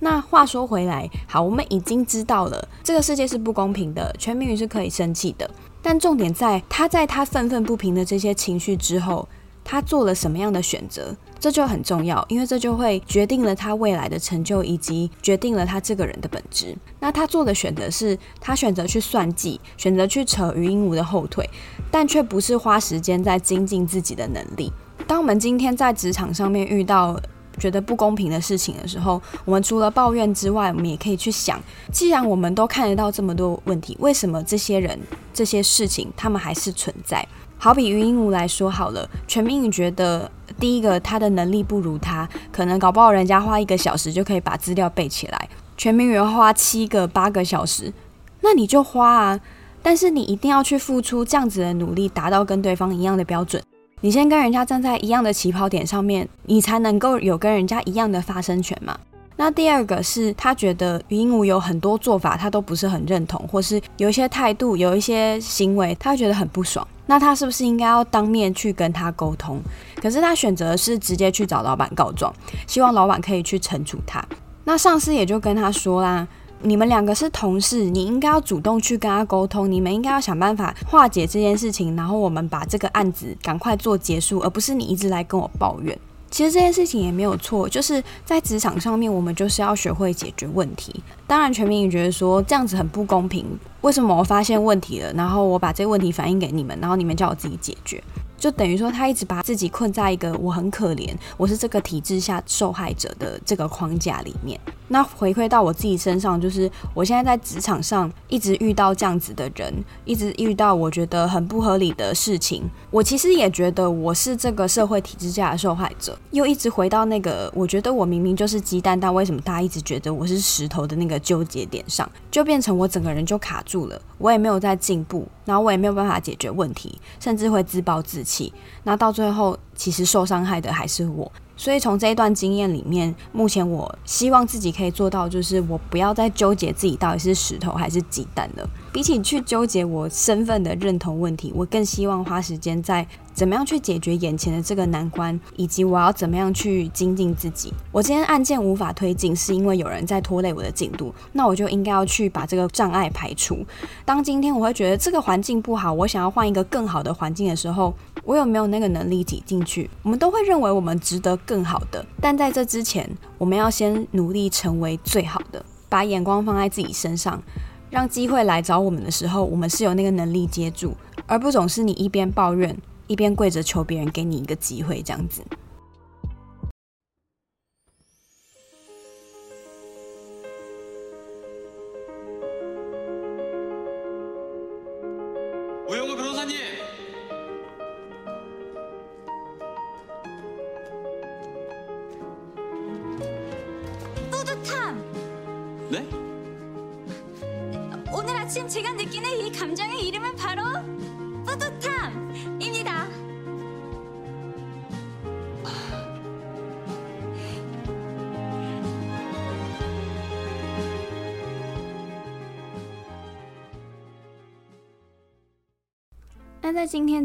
那话说回来，好，我们已经知道了这个世界是不公平的，全民宇是可以生气的。但重点在他在他愤愤不平的这些情绪之后，他做了什么样的选择？这就很重要，因为这就会决定了他未来的成就，以及决定了他这个人的本质。那他做的选择是，他选择去算计，选择去扯禹英禑的后腿，但却不是花时间在精进自己的能力。当我们今天在职场上面遇到觉得不公平的事情的时候，我们除了抱怨之外，我们也可以去想，既然我们都看得到这么多问题，为什么这些人、这些事情他们还是存在？好比于英禑来说好了，全民宇觉得第一个他的能力不如他，可能搞不好人家花一个小时就可以把资料背起来，全民宇花七个八个小时，那你就花啊，但是你一定要去付出这样子的努力，达到跟对方一样的标准。你先跟人家站在一样的起跑点上面，你才能够有跟人家一样的发声权嘛。那第二个是他觉得禹英禑有很多做法他都不是很认同，或是有一些态度、有一些行为，他觉得很不爽。那他是不是应该要当面去跟他沟通？可是他选择是直接去找老板告状，希望老板可以去惩处他。那上司也就跟他说啦。你们两个是同事，你应该要主动去跟他沟通，你们应该要想办法化解这件事情，然后我们把这个案子赶快做结束，而不是你一直来跟我抱怨。其实这件事情也没有错，就是在职场上面，我们就是要学会解决问题。当然，全民也觉得说这样子很不公平。为什么我发现问题了，然后我把这个问题反映给你们，然后你们叫我自己解决？就等于说，他一直把自己困在一个我很可怜，我是这个体制下受害者的这个框架里面。那回馈到我自己身上，就是我现在在职场上一直遇到这样子的人，一直遇到我觉得很不合理的事情。我其实也觉得我是这个社会体制下的受害者，又一直回到那个我觉得我明明就是鸡蛋，但为什么大家一直觉得我是石头的那个纠结点上，就变成我整个人就卡住了，我也没有在进步，然后我也没有办法解决问题，甚至会自暴自弃。那到最后，其实受伤害的还是我。所以从这一段经验里面，目前我希望自己可以做到，就是我不要再纠结自己到底是石头还是鸡蛋了。比起去纠结我身份的认同问题，我更希望花时间在。怎么样去解决眼前的这个难关，以及我要怎么样去精进自己？我今天案件无法推进，是因为有人在拖累我的进度，那我就应该要去把这个障碍排除。当今天我会觉得这个环境不好，我想要换一个更好的环境的时候，我有没有那个能力挤进去？我们都会认为我们值得更好的，但在这之前，我们要先努力成为最好的，把眼光放在自己身上，让机会来找我们的时候，我们是有那个能力接住，而不总是你一边抱怨。一边跪着求别人给你一个机会，这样子。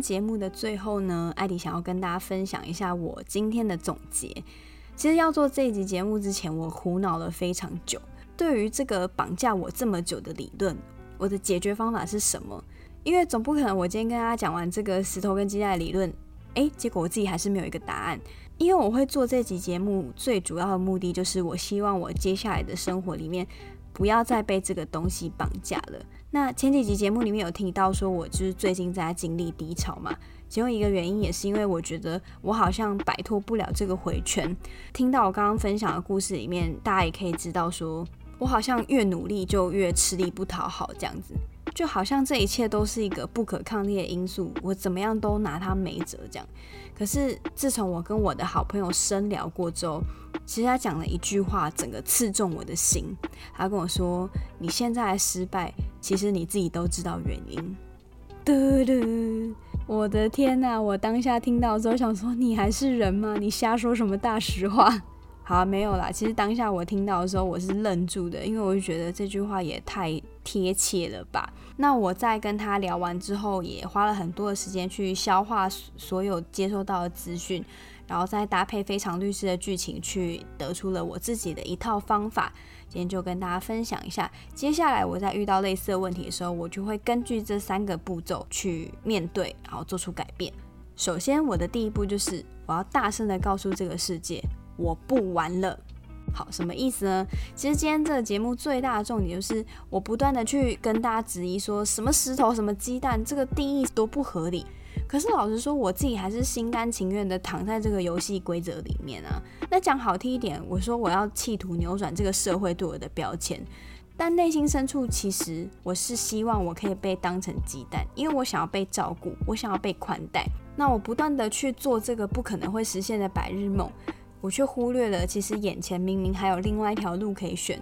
节目的最后呢，艾迪想要跟大家分享一下我今天的总结。其实要做这一集节目之前，我苦恼了非常久。对于这个绑架我这么久的理论，我的解决方法是什么？因为总不可能我今天跟大家讲完这个石头跟鸡蛋的理论，诶，结果我自己还是没有一个答案。因为我会做这集节目最主要的目的，就是我希望我接下来的生活里面不要再被这个东西绑架了。那前几集节目里面有提到说，我就是最近在经历低潮嘛，其中一个原因也是因为我觉得我好像摆脱不了这个回圈。听到我刚刚分享的故事里面，大家也可以知道说，我好像越努力就越吃力不讨好这样子，就好像这一切都是一个不可抗力的因素，我怎么样都拿他没辙这样。可是自从我跟我的好朋友深聊过之后，其实他讲了一句话，整个刺中我的心。他跟我说：“你现在失败，其实你自己都知道原因。”嘟嘟，我的天哪！我当下听到之后想说：“你还是人吗？你瞎说什么大实话？”好，没有啦。其实当下我听到的时候，我是愣住的，因为我就觉得这句话也太贴切了吧。那我在跟他聊完之后，也花了很多的时间去消化所有接收到的资讯，然后再搭配非常律师的剧情，去得出了我自己的一套方法。今天就跟大家分享一下，接下来我在遇到类似的问题的时候，我就会根据这三个步骤去面对，然后做出改变。首先，我的第一步就是我要大声的告诉这个世界。我不玩了，好，什么意思呢？其实今天这个节目最大的重点就是我不断的去跟大家质疑，说什么石头、什么鸡蛋，这个定义多不合理。可是老实说，我自己还是心甘情愿的躺在这个游戏规则里面啊。那讲好听一点，我说我要企图扭转这个社会对我的标签，但内心深处其实我是希望我可以被当成鸡蛋，因为我想要被照顾，我想要被宽待。那我不断的去做这个不可能会实现的白日梦。我却忽略了，其实眼前明明还有另外一条路可以选，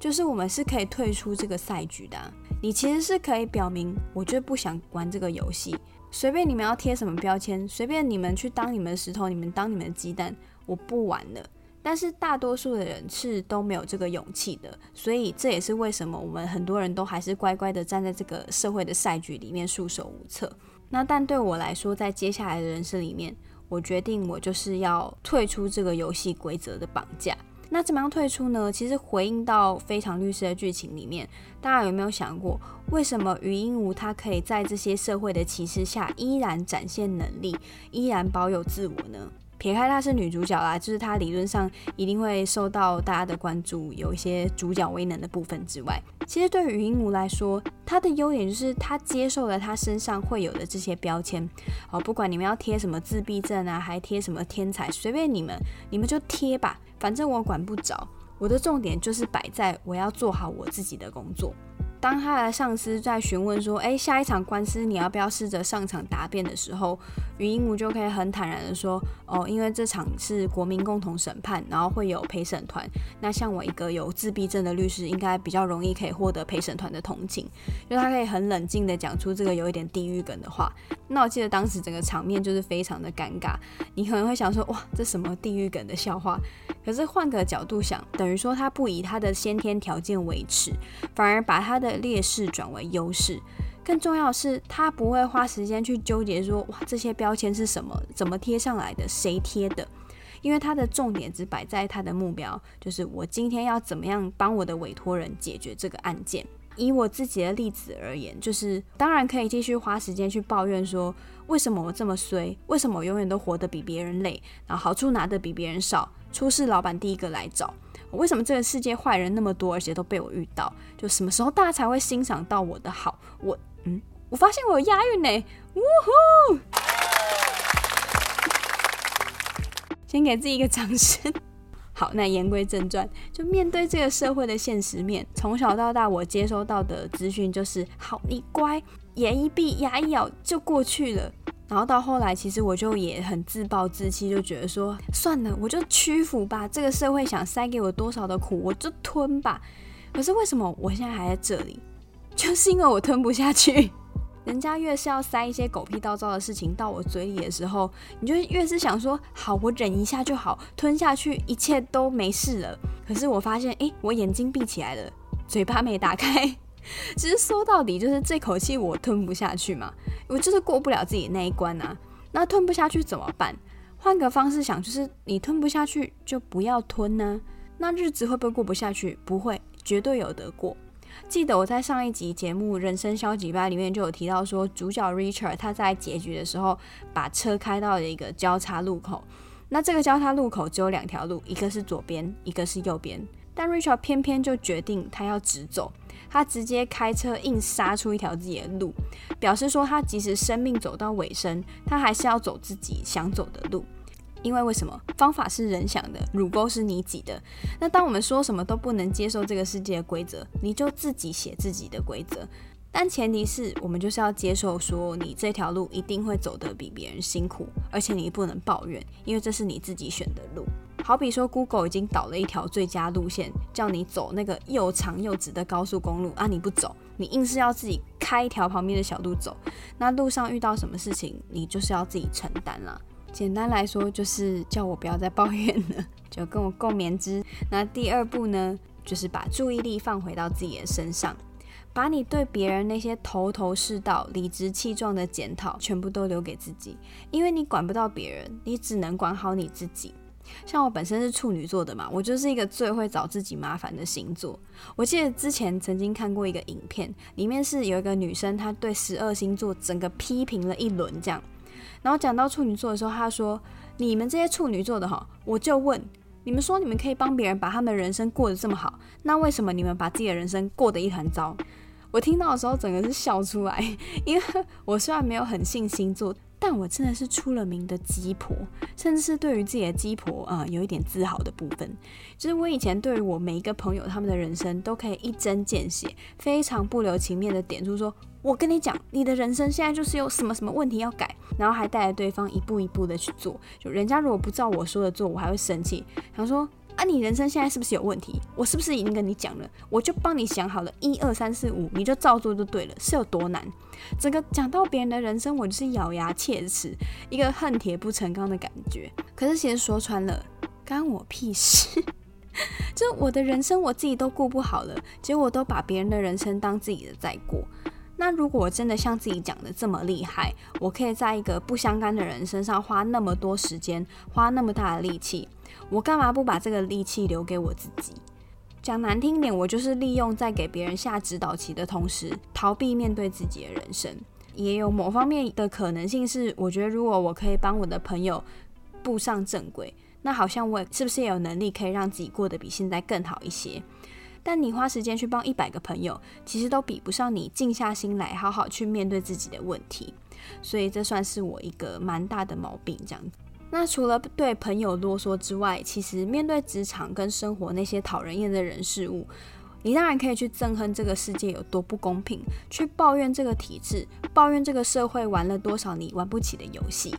就是我们是可以退出这个赛局的。你其实是可以表明，我就不想玩这个游戏，随便你们要贴什么标签，随便你们去当你们的石头，你们当你们的鸡蛋，我不玩了。但是大多数的人是都没有这个勇气的，所以这也是为什么我们很多人都还是乖乖的站在这个社会的赛局里面束手无策。那但对我来说，在接下来的人生里面，我决定，我就是要退出这个游戏规则的绑架。那怎么样退出呢？其实回应到非常律师的剧情里面，大家有没有想过，为什么余英武他可以在这些社会的歧视下依然展现能力，依然保有自我呢？撇开她是女主角啦，就是她理论上一定会受到大家的关注，有一些主角威能的部分之外，其实对于云母来说，她的优点就是她接受了她身上会有的这些标签。哦，不管你们要贴什么自闭症啊，还贴什么天才，随便你们，你们就贴吧，反正我管不着。我的重点就是摆在我要做好我自己的工作。当他的上司在询问说：“诶，下一场官司你要不要试着上场答辩的时候，禹英武就可以很坦然的说：‘哦，因为这场是国民共同审判，然后会有陪审团。那像我一个有自闭症的律师，应该比较容易可以获得陪审团的同情。’就他可以很冷静的讲出这个有一点地狱梗的话。那我记得当时整个场面就是非常的尴尬。你可能会想说：‘哇，这什么地狱梗的笑话？’可是换个角度想，等于说他不以他的先天条件为耻，反而把他的劣势转为优势，更重要的是，他不会花时间去纠结说，哇，这些标签是什么，怎么贴上来的，谁贴的？因为他的重点只摆在他的目标，就是我今天要怎么样帮我的委托人解决这个案件。以我自己的例子而言，就是当然可以继续花时间去抱怨说，为什么我这么衰？为什么我永远都活得比别人累？然后好处拿得比别人少？出事老板第一个来找。为什么这个世界坏人那么多，而且都被我遇到？就什么时候大家才会欣赏到我的好？我嗯，我发现我有押韵呢，呜呼！先给自己一个掌声。好，那言归正传，就面对这个社会的现实面，从小到大我接收到的资讯就是：好，你乖，眼一闭，牙一咬就过去了。然后到后来，其实我就也很自暴自弃，就觉得说算了，我就屈服吧。这个社会想塞给我多少的苦，我就吞吧。可是为什么我现在还在这里？就是因为我吞不下去。人家越是要塞一些狗屁倒灶的事情到我嘴里的时候，你就越是想说好，我忍一下就好，吞下去，一切都没事了。可是我发现，诶，我眼睛闭起来了，嘴巴没打开。其实说到底，就是这口气我吞不下去嘛，我就是过不了自己那一关啊。那吞不下去怎么办？换个方式想，就是你吞不下去就不要吞呢。那日子会不会过不下去？不会，绝对有得过。记得我在上一集节目《人生消极吧》里面就有提到说，主角 Richard 他在结局的时候把车开到了一个交叉路口。那这个交叉路口只有两条路，一个是左边，一个是右边。但 Rachel 偏偏就决定他要直走。他直接开车硬杀出一条自己的路，表示说他即使生命走到尾声，他还是要走自己想走的路。因为为什么？方法是人想的，乳沟是你挤的。那当我们说什么都不能接受这个世界的规则，你就自己写自己的规则。但前提是我们就是要接受说，你这条路一定会走得比别人辛苦，而且你不能抱怨，因为这是你自己选的路。好比说，Google 已经导了一条最佳路线，叫你走那个又长又直的高速公路啊，你不走，你硬是要自己开一条旁边的小路走，那路上遇到什么事情，你就是要自己承担啦。简单来说，就是叫我不要再抱怨了，就跟我共勉之。那第二步呢，就是把注意力放回到自己的身上，把你对别人那些头头是道、理直气壮的检讨，全部都留给自己，因为你管不到别人，你只能管好你自己。像我本身是处女座的嘛，我就是一个最会找自己麻烦的星座。我记得之前曾经看过一个影片，里面是有一个女生，她对十二星座整个批评了一轮，这样。然后讲到处女座的时候，她说：“你们这些处女座的哈，我就问你们说，你们可以帮别人把他们人生过得这么好，那为什么你们把自己的人生过得一团糟？”我听到的时候，整个是笑出来，因为我虽然没有很信星座。但我真的是出了名的鸡婆，甚至是对于自己的鸡婆啊、有一点自豪的部分。就是我以前对于我每一个朋友他们的人生，都可以一针见血，非常不留情面的点出说：“我跟你讲，你的人生现在就是有什么什么问题要改。”然后还带着对方一步一步的去做。就人家如果不照我说的做，我还会生气，想说。啊，你人生现在是不是有问题？我是不是已经跟你讲了？我就帮你想好了，一二三四五，你就照做就对了，是有多难？整个讲到别人的人生，我就是咬牙切齿，一个恨铁不成钢的感觉。可是其实说穿了，干我屁事！就我的人生我自己都过不好了，结果都把别人的人生当自己的在过。那如果我真的像自己讲的这么厉害，我可以在一个不相干的人身上花那么多时间，花那么大的力气。我干嘛不把这个力气留给我自己？讲难听点，我就是利用在给别人下指导棋的同时，逃避面对自己的人生。也有某方面的可能性是，我觉得如果我可以帮我的朋友步上正轨，那好像我是不是也有能力可以让自己过得比现在更好一些？但你花时间去帮一百个朋友，其实都比不上你静下心来好好去面对自己的问题。所以这算是我一个蛮大的毛病，这样子。那除了对朋友啰嗦之外，其实面对职场跟生活那些讨人厌的人事物，你当然可以去憎恨这个世界有多不公平，去抱怨这个体制，抱怨这个社会玩了多少你玩不起的游戏。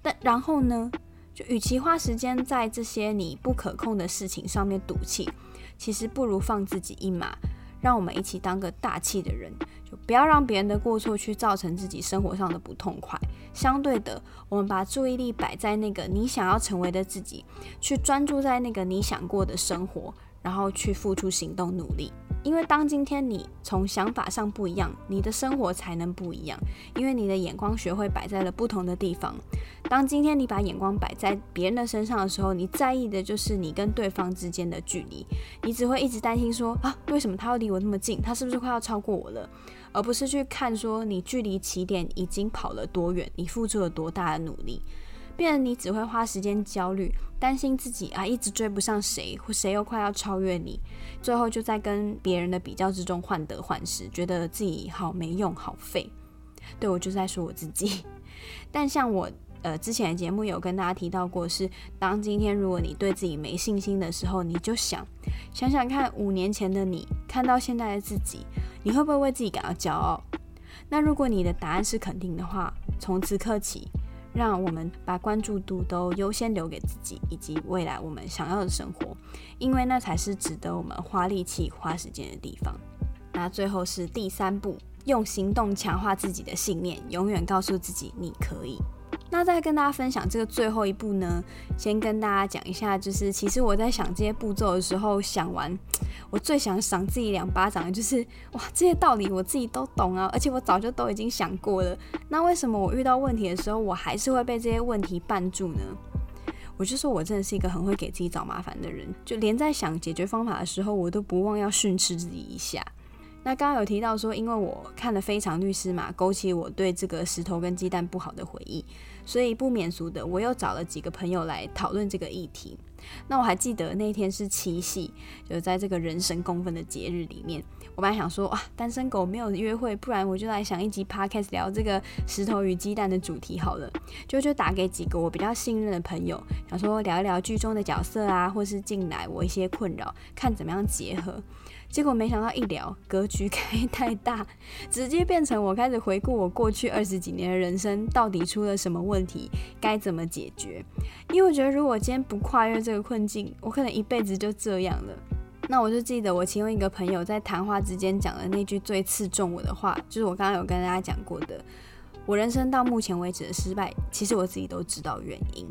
但然后呢，就与其花时间在这些你不可控的事情上面赌气，其实不如放自己一马，让我们一起当个大气的人。就不要让别人的过错去造成自己生活上的不痛快。相对的，我们把注意力摆在那个你想要成为的自己，去专注在那个你想过的生活，然后去付出行动努力。因为当今天你从想法上不一样，你的生活才能不一样。因为你的眼光学会摆在了不同的地方。当今天你把眼光摆在别人的身上的时候，你在意的就是你跟对方之间的距离。你只会一直担心说啊，为什么他要离我那么近？他是不是快要超过我了？而不是去看说你距离起点已经跑了多远，你付出了多大的努力。变得你只会花时间焦虑，担心自己啊一直追不上谁，或谁又快要超越你，最后就在跟别人的比较之中患得患失，觉得自己好没用、好废。对，我就在说我自己。但像我呃之前的节目有跟大家提到过，是当今天如果你对自己没信心的时候，你就想想想看，五年前的你看到现在的自己，你会不会为自己感到骄傲？那如果你的答案是肯定的话，从此刻起。让我们把关注度都优先留给自己以及未来我们想要的生活，因为那才是值得我们花力气、花时间的地方。那最后是第三步，用行动强化自己的信念，永远告诉自己你可以。那再跟大家分享这个最后一步呢，先跟大家讲一下，就是其实我在想这些步骤的时候，想完 我最想赏自己两巴掌的就是哇，这些道理我自己都懂啊，而且我早就都已经想过了。那为什么我遇到问题的时候，我还是会被这些问题绊住呢？我就说我真的是一个很会给自己找麻烦的人，就连在想解决方法的时候，我都不忘要训斥自己一下。那刚刚有提到说，因为我看了《非常律师》嘛，勾起我对这个石头跟鸡蛋不好的回忆。所以不免俗的，我又找了几个朋友来讨论这个议题。那我还记得那天是七夕，就在这个人神共愤的节日里面，我本来想说，哇，单身狗没有约会，不然我就来想一集 podcast 聊这个石头与鸡蛋的主题好了。就就打给几个我比较信任的朋友，想说聊一聊剧中的角色啊，或是近来我一些困扰，看怎么样结合。结果没想到一聊，格局开太大，直接变成我开始回顾我过去二十几年的人生，到底出了什么问题，该怎么解决？因为我觉得，如果今天不跨越这个困境，我可能一辈子就这样了。那我就记得我其中一个朋友在谈话之间讲的那句最刺中我的话，就是我刚刚有跟大家讲过的，我人生到目前为止的失败，其实我自己都知道原因。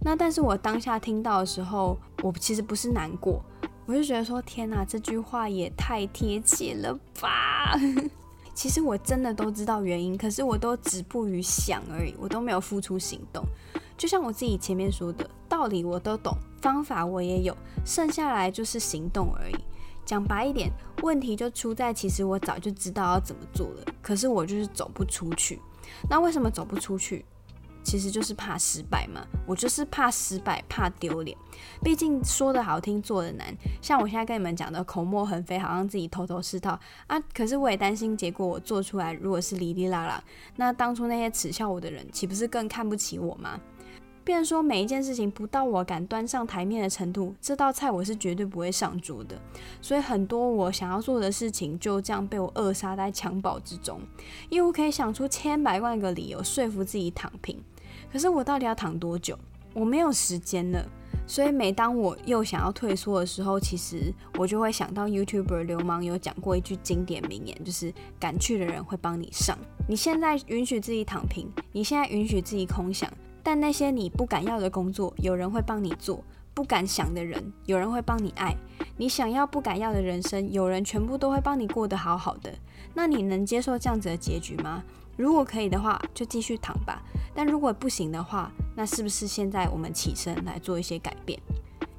那但是我当下听到的时候，我其实不是难过。我就觉得说，天哪，这句话也太贴切了吧！其实我真的都知道原因，可是我都止步于想而已，我都没有付出行动。就像我自己前面说的，道理我都懂，方法我也有，剩下来就是行动而已。讲白一点，问题就出在其实我早就知道要怎么做了，可是我就是走不出去。那为什么走不出去？其实就是怕失败嘛，我就是怕失败，怕丢脸。毕竟说的好听，做的难。像我现在跟你们讲的口沫横飞，好像自己头头是道啊。可是我也担心结果，我做出来如果是哩哩啦啦，那当初那些耻笑我的人，岂不是更看不起我吗？变说每一件事情不到我敢端上台面的程度，这道菜我是绝对不会上桌的。所以很多我想要做的事情，就这样被我扼杀在襁褓之中。因为我可以想出千百万个理由说服自己躺平。可是我到底要躺多久？我没有时间了。所以每当我又想要退缩的时候，其实我就会想到 YouTuber 流氓有讲过一句经典名言，就是敢去的人会帮你上。你现在允许自己躺平，你现在允许自己空想，但那些你不敢要的工作，有人会帮你做；不敢想的人，有人会帮你爱。你想要不敢要的人生，有人全部都会帮你过得好好的。那你能接受这样子的结局吗？如果可以的话，就继续躺吧。但如果不行的话，那是不是现在我们起身来做一些改变？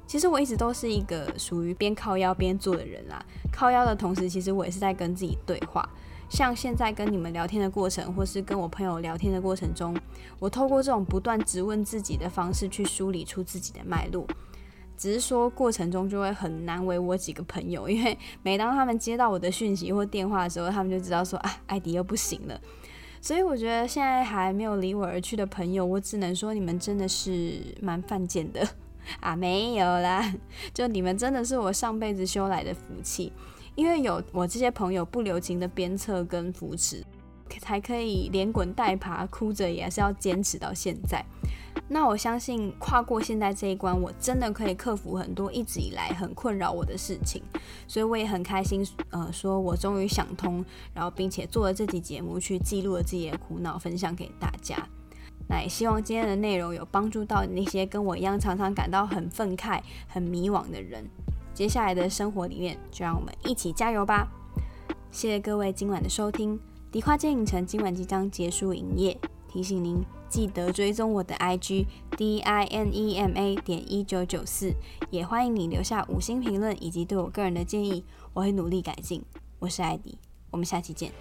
其实我一直都是一个属于边靠腰边做的人啦。靠腰的同时，其实我也是在跟自己对话。像现在跟你们聊天的过程，或是跟我朋友聊天的过程中，我透过这种不断质问自己的方式去梳理出自己的脉络。只是说过程中就会很难为我几个朋友，因为每当他们接到我的讯息或电话的时候，他们就知道说啊，艾迪又不行了。所以我觉得现在还没有离我而去的朋友，我只能说你们真的是蛮犯贱的 啊，没有啦，就你们真的是我上辈子修来的福气，因为有我这些朋友不留情的鞭策跟扶持，才可以连滚带爬，哭着也是要坚持到现在。那我相信跨过现在这一关，我真的可以克服很多一直以来很困扰我的事情，所以我也很开心，呃，说我终于想通，然后并且做了这集节目去记录了自己的苦恼，分享给大家。那也希望今天的内容有帮助到那些跟我一样常常感到很愤慨、很迷惘的人。接下来的生活里面，就让我们一起加油吧！谢谢各位今晚的收听，迪化街影城今晚即将结束营业。提醒您记得追踪我的 IG D I N E M A 点一九九四，也欢迎你留下五星评论以及对我个人的建议，我会努力改进。我是艾迪，我们下期见。